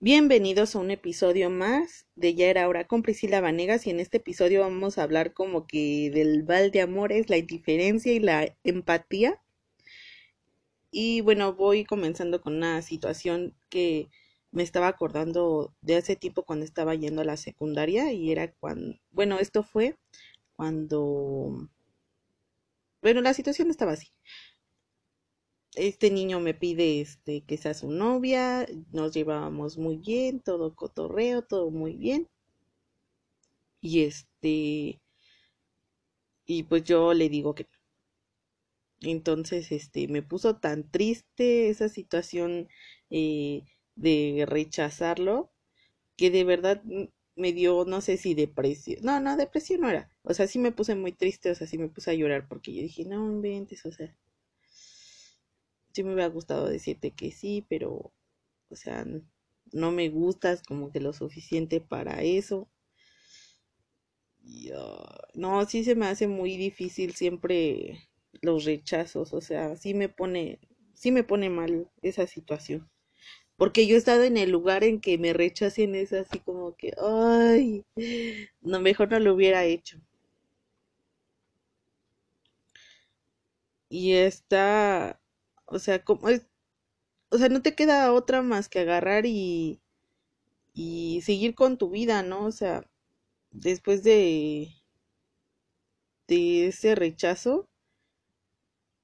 Bienvenidos a un episodio más de Ya era hora con Priscila Vanegas y en este episodio vamos a hablar como que del val de amores, la indiferencia y la empatía. Y bueno, voy comenzando con una situación que me estaba acordando de hace tiempo cuando estaba yendo a la secundaria y era cuando, bueno, esto fue cuando, bueno, la situación estaba así este niño me pide este que sea su novia, nos llevábamos muy bien, todo cotorreo, todo muy bien. Y este y pues yo le digo que entonces este me puso tan triste esa situación eh, de rechazarlo que de verdad me dio no sé si depresión no no depresión no era o sea sí me puse muy triste o sea sí me puse a llorar porque yo dije no inventes o sea sí me hubiera gustado decirte que sí, pero, o sea, no me gustas como que lo suficiente para eso. no, sí se me hace muy difícil siempre los rechazos, o sea, sí me pone, sí me pone mal esa situación. Porque yo he estado en el lugar en que me rechacen, es así como que, ay, no, mejor no lo hubiera hecho. Y está, o sea, como es, o sea, no te queda otra más que agarrar y, y seguir con tu vida, ¿no? O sea, después de, de ese rechazo,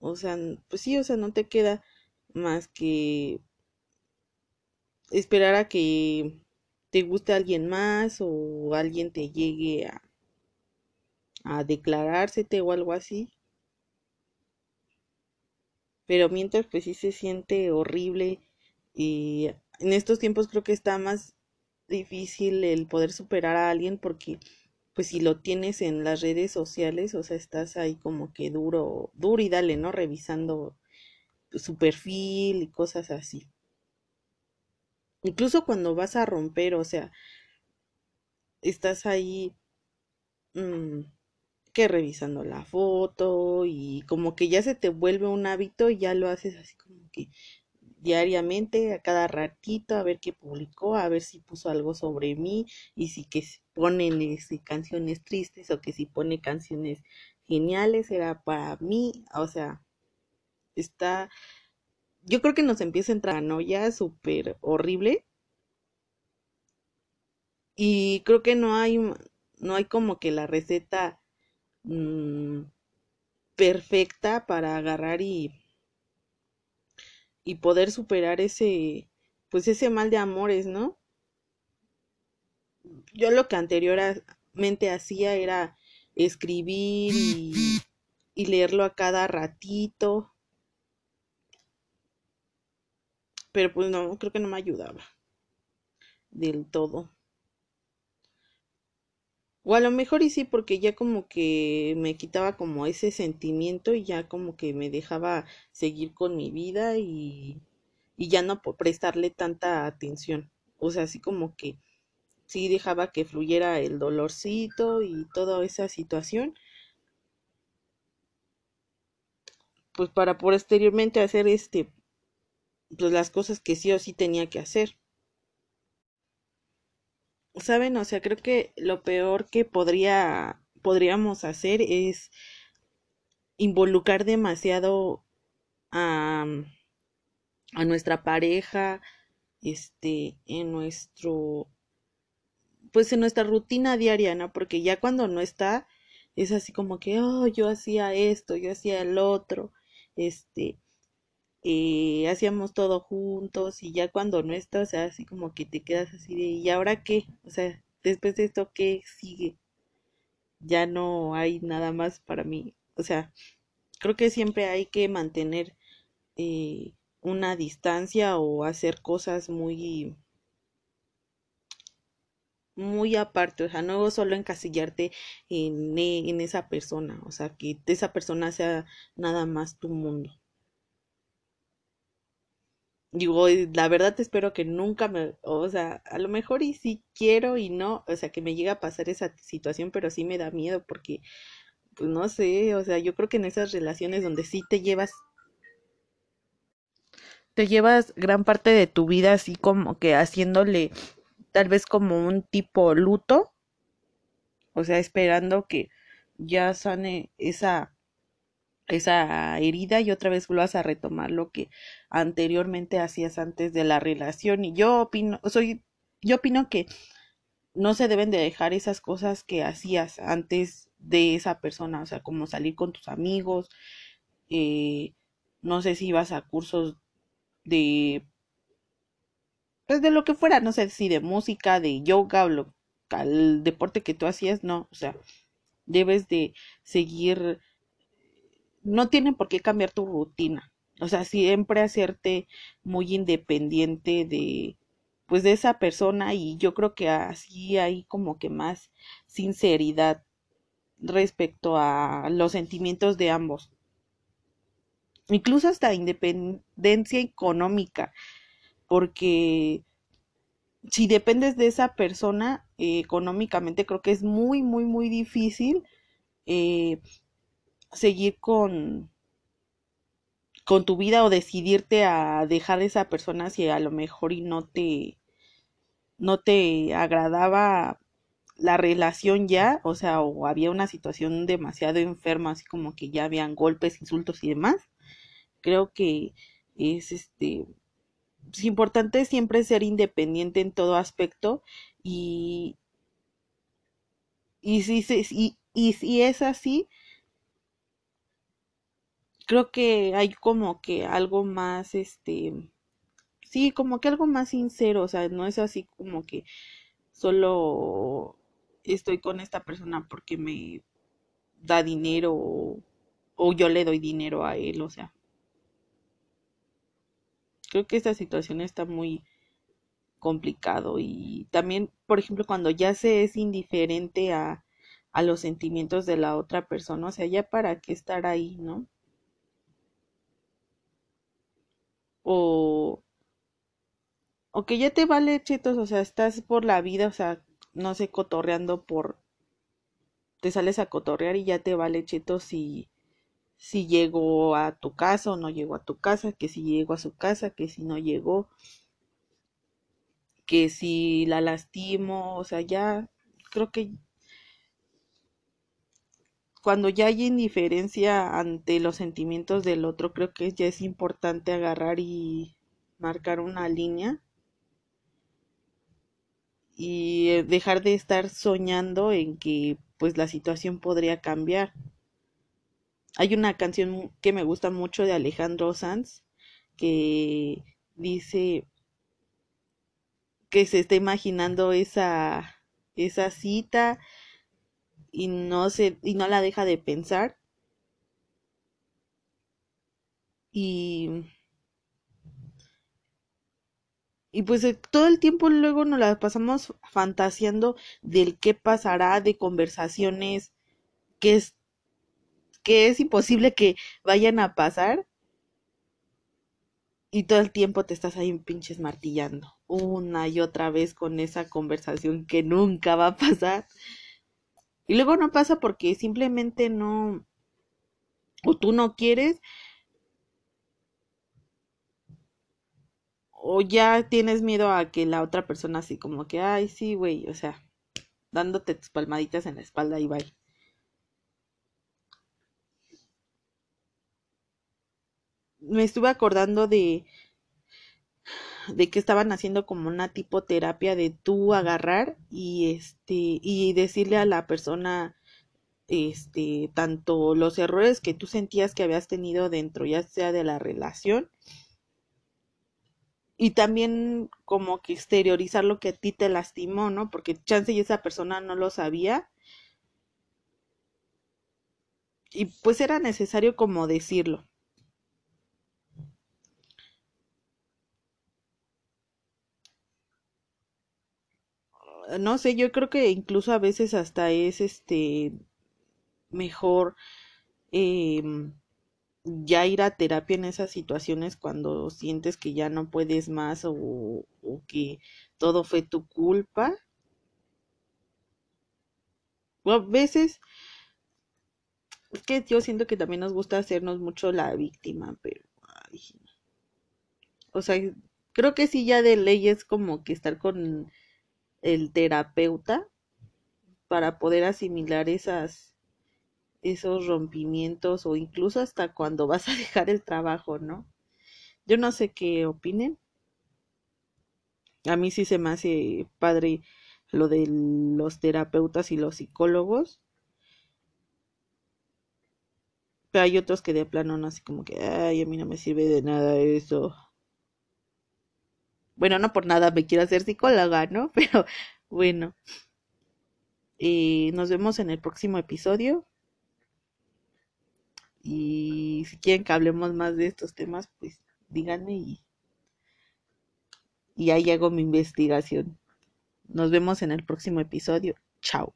o sea, pues sí, o sea, no te queda más que esperar a que te guste alguien más o alguien te llegue a, a declarársete o algo así pero mientras pues sí se siente horrible y en estos tiempos creo que está más difícil el poder superar a alguien porque pues si lo tienes en las redes sociales, o sea, estás ahí como que duro, duro y dale, ¿no? Revisando su perfil y cosas así. Incluso cuando vas a romper, o sea, estás ahí mmm, que revisando la foto y como que ya se te vuelve un hábito y ya lo haces así como que diariamente, a cada ratito, a ver qué publicó, a ver si puso algo sobre mí y si que ponen canciones tristes o que si pone canciones geniales era para mí, o sea, está, yo creo que nos empieza a entrar ¿no? Ya súper horrible y creo que no hay, no hay como que la receta Mm, perfecta para agarrar y, y poder superar ese, pues ese mal de amores, ¿no? Yo lo que anteriormente hacía era escribir y, y leerlo a cada ratito, pero pues no, creo que no me ayudaba del todo. O a lo mejor y sí, porque ya como que me quitaba como ese sentimiento y ya como que me dejaba seguir con mi vida y, y ya no prestarle tanta atención. O sea, así como que sí dejaba que fluyera el dolorcito y toda esa situación. Pues para posteriormente hacer este, pues las cosas que sí o sí tenía que hacer. ¿Saben? O sea, creo que lo peor que podría, podríamos hacer es involucrar demasiado a, a nuestra pareja, este, en nuestro, pues en nuestra rutina diaria, ¿no? Porque ya cuando no está, es así como que, oh, yo hacía esto, yo hacía el otro, este, eh, hacíamos todo juntos y ya cuando no está, o sea, así como que te quedas así de, ¿y ahora qué? O sea, después de esto, ¿qué sigue? Ya no hay nada más para mí. O sea, creo que siempre hay que mantener eh, una distancia o hacer cosas muy muy aparte, o sea, no solo encasillarte en, en esa persona, o sea, que esa persona sea nada más tu mundo. Digo, la verdad espero que nunca me, o sea, a lo mejor y sí quiero y no, o sea, que me llegue a pasar esa situación, pero sí me da miedo porque, pues no sé, o sea, yo creo que en esas relaciones donde sí te llevas, te llevas gran parte de tu vida así como que haciéndole tal vez como un tipo luto, o sea, esperando que ya sane esa esa herida y otra vez vuelvas a retomar lo que anteriormente hacías antes de la relación. Y yo opino soy yo opino que no se deben de dejar esas cosas que hacías antes de esa persona, o sea, como salir con tus amigos, eh, no sé si ibas a cursos de, pues de lo que fuera, no sé si de música, de yoga o lo, al deporte que tú hacías, no, o sea, debes de seguir, no tienen por qué cambiar tu rutina, o sea, siempre hacerte muy independiente de, pues de esa persona y yo creo que así hay como que más sinceridad respecto a los sentimientos de ambos. Incluso hasta independencia económica, porque si dependes de esa persona eh, económicamente, creo que es muy, muy, muy difícil eh, seguir con, con tu vida o decidirte a dejar a esa persona si a lo mejor y no te no te agradaba la relación ya, o sea, o había una situación demasiado enferma, así como que ya habían golpes, insultos y demás. Creo que es este es importante siempre ser independiente en todo aspecto y y si, y, y si es así, creo que hay como que algo más, este, sí, como que algo más sincero, o sea, no es así como que solo estoy con esta persona porque me da dinero o, yo le doy dinero a él, o sea. Creo que esta situación está muy complicado y también, por ejemplo, cuando ya se es indiferente a, a los sentimientos de la otra persona, o sea, ya para qué estar ahí, ¿no? O, o que ya te vale chetos, o sea, estás por la vida, o sea, no sé, cotorreando por, te sales a cotorrear y ya te vale chetos si, si llegó a tu casa o no llegó a tu casa, que si llegó a su casa, que si no llegó, que si la lastimo, o sea, ya creo que cuando ya hay indiferencia ante los sentimientos del otro, creo que ya es importante agarrar y marcar una línea y eh, dejar de estar soñando en que pues la situación podría cambiar. Hay una canción que me gusta mucho de Alejandro Sanz que dice que se está imaginando esa esa cita y no se y no la deja de pensar. Y y pues eh, todo el tiempo luego nos la pasamos fantaseando del qué pasará de conversaciones que es que es imposible que vayan a pasar. Y todo el tiempo te estás ahí pinches martillando una y otra vez con esa conversación que nunca va a pasar y luego no pasa porque simplemente no, o tú no quieres, o ya tienes miedo a que la otra persona así como que, ay, sí, güey, o sea, dándote tus palmaditas en la espalda y bye. Me estuve acordando de de que estaban haciendo como una tipo terapia de tú agarrar y este y decirle a la persona este tanto los errores que tú sentías que habías tenido dentro ya sea de la relación y también como que exteriorizar lo que a ti te lastimó, ¿no? Porque chance y esa persona no lo sabía. Y pues era necesario como decirlo. No sé, yo creo que incluso a veces hasta es este mejor em, ya ir a terapia en esas situaciones cuando sientes que ya no puedes más o, o que todo fue tu culpa. O a veces es que yo siento que también nos gusta hacernos mucho la víctima, pero O sea, creo que sí ya de ley es como que estar con el terapeuta para poder asimilar esas esos rompimientos o incluso hasta cuando vas a dejar el trabajo, ¿no? Yo no sé qué opinen. A mí sí se me hace padre lo de los terapeutas y los psicólogos. Pero hay otros que de plano no, así como que, ay, a mí no me sirve de nada eso. Bueno, no por nada me quiero hacer psicóloga, ¿no? Pero bueno. Y nos vemos en el próximo episodio. Y si quieren que hablemos más de estos temas, pues díganme y, y ahí hago mi investigación. Nos vemos en el próximo episodio. Chao.